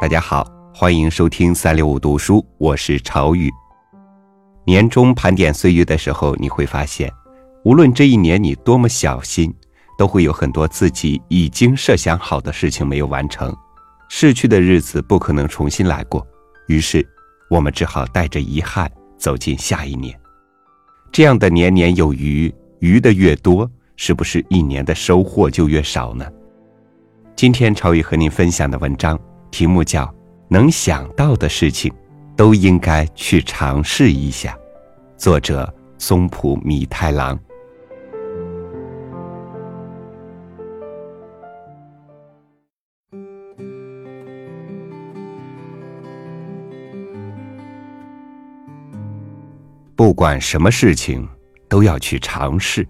大家好，欢迎收听三六五读书，我是朝雨。年终盘点岁月的时候，你会发现，无论这一年你多么小心，都会有很多自己已经设想好的事情没有完成。逝去的日子不可能重新来过，于是我们只好带着遗憾走进下一年。这样的年年有余，余的越多，是不是一年的收获就越少呢？今天朝宇和您分享的文章。题目叫“能想到的事情，都应该去尝试一下”，作者松浦弥太郎。不管什么事情，都要去尝试。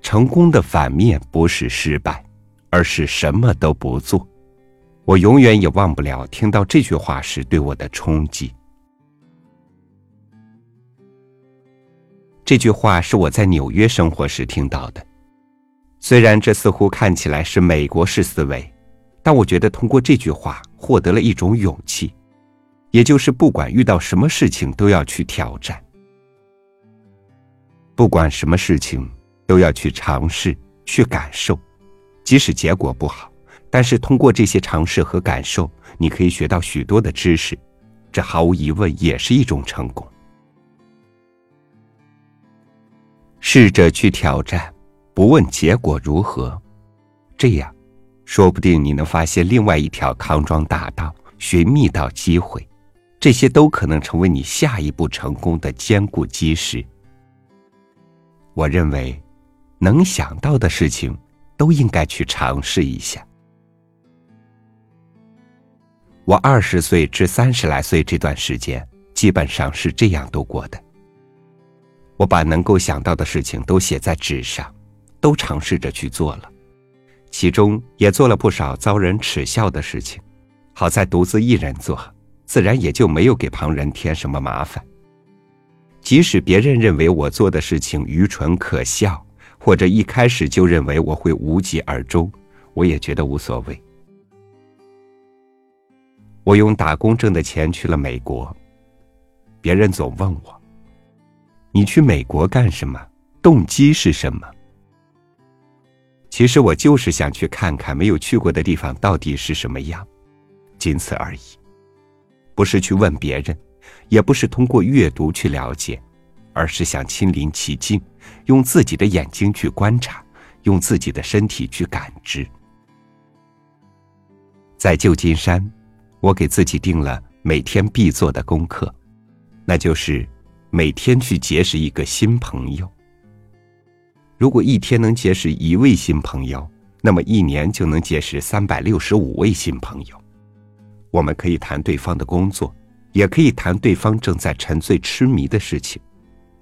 成功的反面不是失败，而是什么都不做。我永远也忘不了听到这句话时对我的冲击。这句话是我在纽约生活时听到的，虽然这似乎看起来是美国式思维，但我觉得通过这句话获得了一种勇气，也就是不管遇到什么事情都要去挑战，不管什么事情都要去尝试、去感受，即使结果不好。但是通过这些尝试和感受，你可以学到许多的知识，这毫无疑问也是一种成功。试着去挑战，不问结果如何，这样，说不定你能发现另外一条康庄大道，寻觅到机会，这些都可能成为你下一步成功的坚固基石。我认为，能想到的事情，都应该去尝试一下。我二十岁至三十来岁这段时间，基本上是这样度过的。我把能够想到的事情都写在纸上，都尝试着去做了，其中也做了不少遭人耻笑的事情。好在独自一人做，自然也就没有给旁人添什么麻烦。即使别人认为我做的事情愚蠢可笑，或者一开始就认为我会无疾而终，我也觉得无所谓。我用打工挣的钱去了美国。别人总问我：“你去美国干什么？动机是什么？”其实我就是想去看看没有去过的地方到底是什么样，仅此而已。不是去问别人，也不是通过阅读去了解，而是想亲临其境，用自己的眼睛去观察，用自己的身体去感知。在旧金山。我给自己定了每天必做的功课，那就是每天去结识一个新朋友。如果一天能结识一位新朋友，那么一年就能结识三百六十五位新朋友。我们可以谈对方的工作，也可以谈对方正在沉醉痴迷的事情，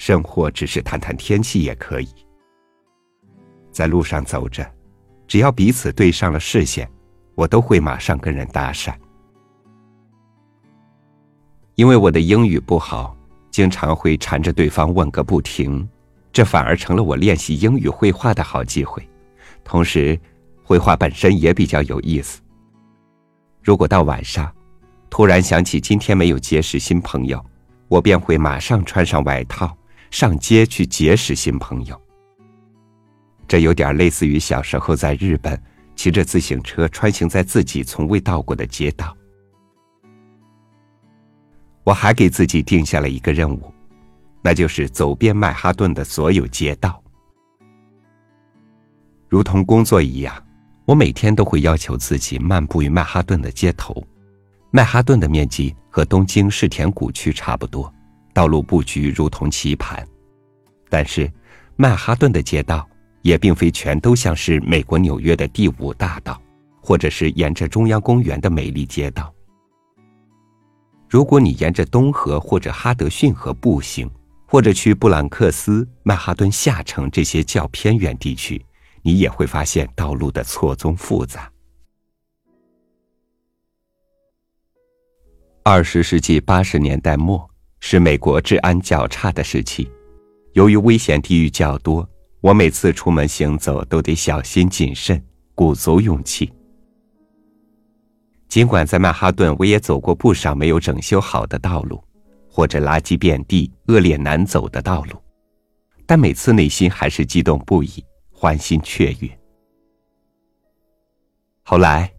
甚或只是谈谈天气也可以。在路上走着，只要彼此对上了视线，我都会马上跟人搭讪。因为我的英语不好，经常会缠着对方问个不停，这反而成了我练习英语绘画的好机会。同时，绘画本身也比较有意思。如果到晚上，突然想起今天没有结识新朋友，我便会马上穿上外套，上街去结识新朋友。这有点类似于小时候在日本骑着自行车穿行在自己从未到过的街道。我还给自己定下了一个任务，那就是走遍曼哈顿的所有街道。如同工作一样，我每天都会要求自己漫步于曼哈顿的街头。曼哈顿的面积和东京世田谷区差不多，道路布局如同棋盘。但是，曼哈顿的街道也并非全都像是美国纽约的第五大道，或者是沿着中央公园的美丽街道。如果你沿着东河或者哈德逊河步行，或者去布朗克斯、曼哈顿下城这些较偏远地区，你也会发现道路的错综复杂。二十世纪八十年代末是美国治安较差的时期，由于危险地域较多，我每次出门行走都得小心谨慎，鼓足勇气。尽管在曼哈顿，我也走过不少没有整修好的道路，或者垃圾遍地、恶劣难走的道路，但每次内心还是激动不已，欢欣雀跃。后来，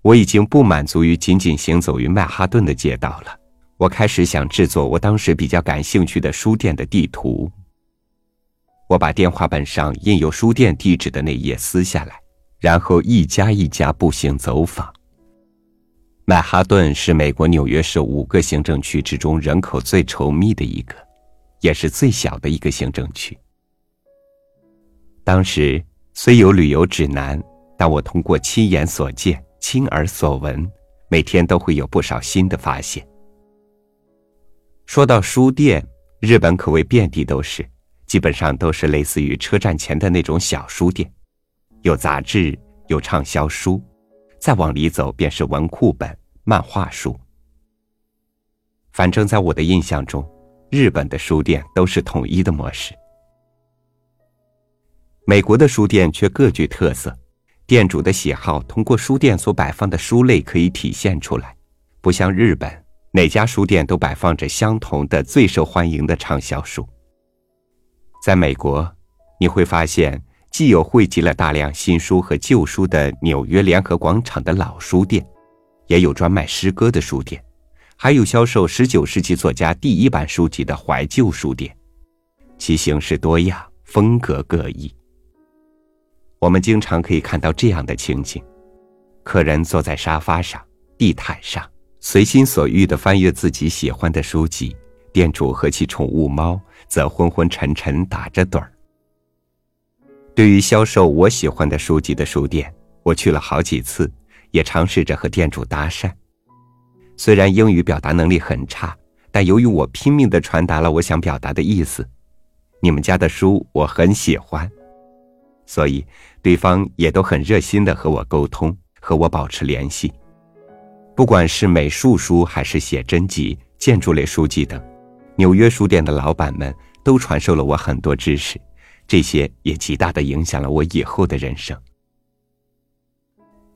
我已经不满足于仅仅行走于曼哈顿的街道了，我开始想制作我当时比较感兴趣的书店的地图。我把电话本上印有书店地址的那页撕下来，然后一家一家步行走访。曼哈顿是美国纽约市五个行政区之中人口最稠密的一个，也是最小的一个行政区。当时虽有旅游指南，但我通过亲眼所见、亲耳所闻，每天都会有不少新的发现。说到书店，日本可谓遍地都是，基本上都是类似于车站前的那种小书店，有杂志，有畅销书。再往里走，便是文库本、漫画书。反正，在我的印象中，日本的书店都是统一的模式。美国的书店却各具特色，店主的喜好通过书店所摆放的书类可以体现出来，不像日本，哪家书店都摆放着相同的最受欢迎的畅销书。在美国，你会发现。既有汇集了大量新书和旧书的纽约联合广场的老书店，也有专卖诗歌的书店，还有销售十九世纪作家第一版书籍的怀旧书店，其形式多样，风格各异。我们经常可以看到这样的情景：客人坐在沙发上、地毯上，随心所欲地翻阅自己喜欢的书籍；店主和其宠物猫则昏昏沉沉打着盹儿。对于销售我喜欢的书籍的书店，我去了好几次，也尝试着和店主搭讪。虽然英语表达能力很差，但由于我拼命的传达了我想表达的意思，你们家的书我很喜欢，所以对方也都很热心的和我沟通，和我保持联系。不管是美术书还是写真集、建筑类书籍等，纽约书店的老板们都传授了我很多知识。这些也极大的影响了我以后的人生。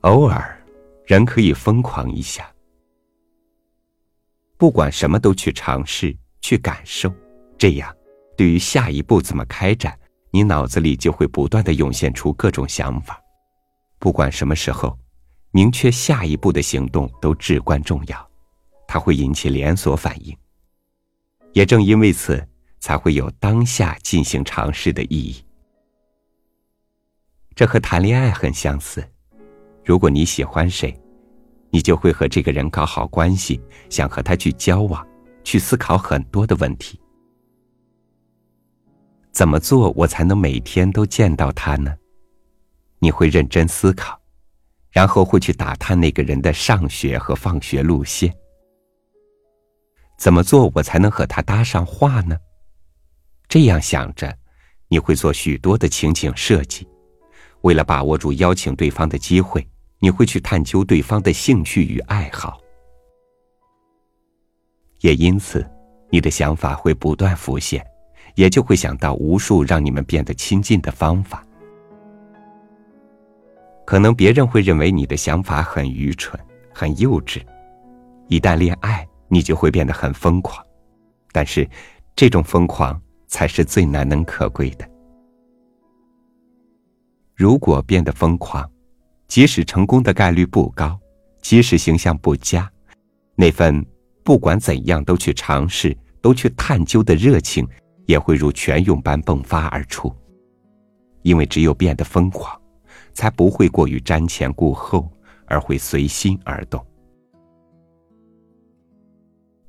偶尔，人可以疯狂一下，不管什么都去尝试、去感受，这样，对于下一步怎么开展，你脑子里就会不断的涌现出各种想法。不管什么时候，明确下一步的行动都至关重要，它会引起连锁反应。也正因为此。才会有当下进行尝试的意义。这和谈恋爱很相似。如果你喜欢谁，你就会和这个人搞好关系，想和他去交往，去思考很多的问题。怎么做我才能每天都见到他呢？你会认真思考，然后会去打探那个人的上学和放学路线。怎么做我才能和他搭上话呢？这样想着，你会做许多的情景设计。为了把握住邀请对方的机会，你会去探究对方的兴趣与爱好。也因此，你的想法会不断浮现，也就会想到无数让你们变得亲近的方法。可能别人会认为你的想法很愚蠢、很幼稚。一旦恋爱，你就会变得很疯狂。但是，这种疯狂。才是最难能可贵的。如果变得疯狂，即使成功的概率不高，即使形象不佳，那份不管怎样都去尝试、都去探究的热情，也会如泉涌般迸发而出。因为只有变得疯狂，才不会过于瞻前顾后，而会随心而动。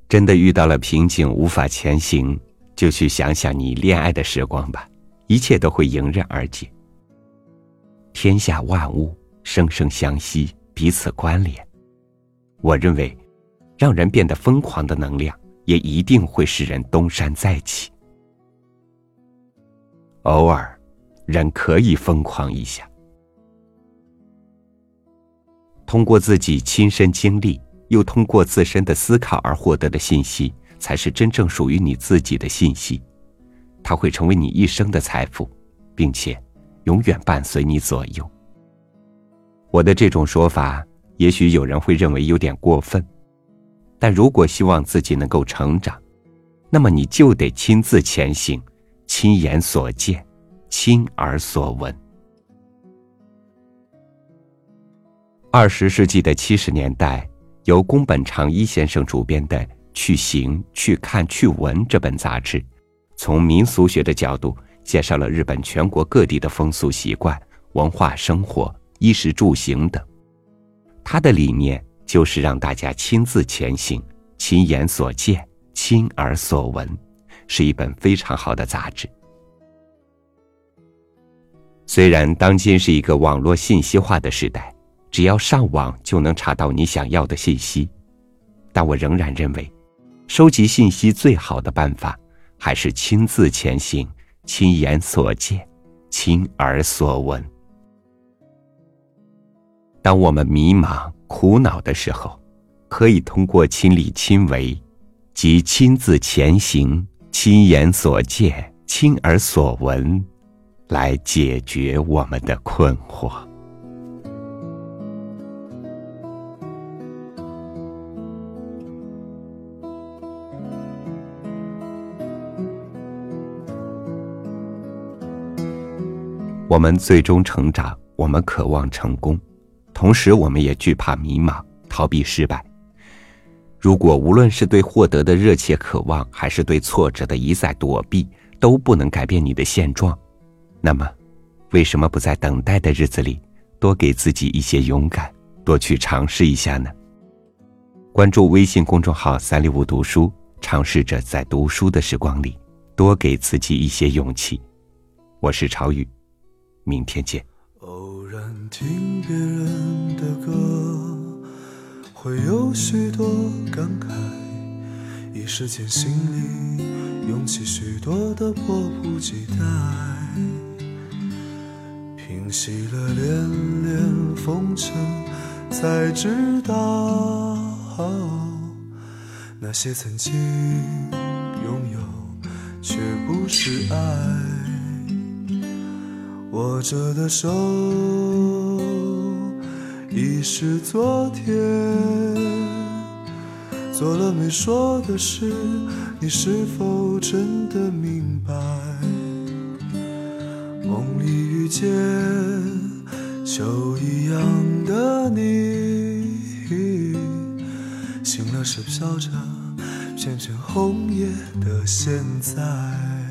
真的遇到了瓶颈，无法前行。就去想想你恋爱的时光吧，一切都会迎刃而解。天下万物生生相息，彼此关联。我认为，让人变得疯狂的能量，也一定会使人东山再起。偶尔，人可以疯狂一下。通过自己亲身经历，又通过自身的思考而获得的信息。才是真正属于你自己的信息，它会成为你一生的财富，并且永远伴随你左右。我的这种说法，也许有人会认为有点过分，但如果希望自己能够成长，那么你就得亲自前行，亲眼所见，亲耳所闻。二十世纪的七十年代，由宫本长一先生主编的《去行、去看、去闻》这本杂志，从民俗学的角度介绍了日本全国各地的风俗习惯、文化生活。衣食住行等，他的理念就是让大家亲自前行，亲眼所见，亲耳所闻，是一本非常好的杂志。虽然当今是一个网络信息化的时代，只要上网就能查到你想要的信息，但我仍然认为，收集信息最好的办法还是亲自前行，亲眼所见，亲耳所闻。当我们迷茫、苦恼的时候，可以通过亲力亲为，即亲自前行、亲眼所见、亲耳所闻，来解决我们的困惑。我们最终成长，我们渴望成功。同时，我们也惧怕迷茫，逃避失败。如果无论是对获得的热切渴望，还是对挫折的一再躲避，都不能改变你的现状，那么，为什么不在等待的日子里，多给自己一些勇敢，多去尝试一下呢？关注微信公众号“三六五读书”，尝试着在读书的时光里，多给自己一些勇气。我是朝雨，明天见。偶然听别人的歌，会有许多感慨，一时间心里涌起许多的迫不及待。平息了连连风尘，才知道那些曾经拥有，却不是爱。握着的手已是昨天，做了没说的事，你是否真的明白？梦里遇见秋一样的你，醒了是飘着片片红叶的现在。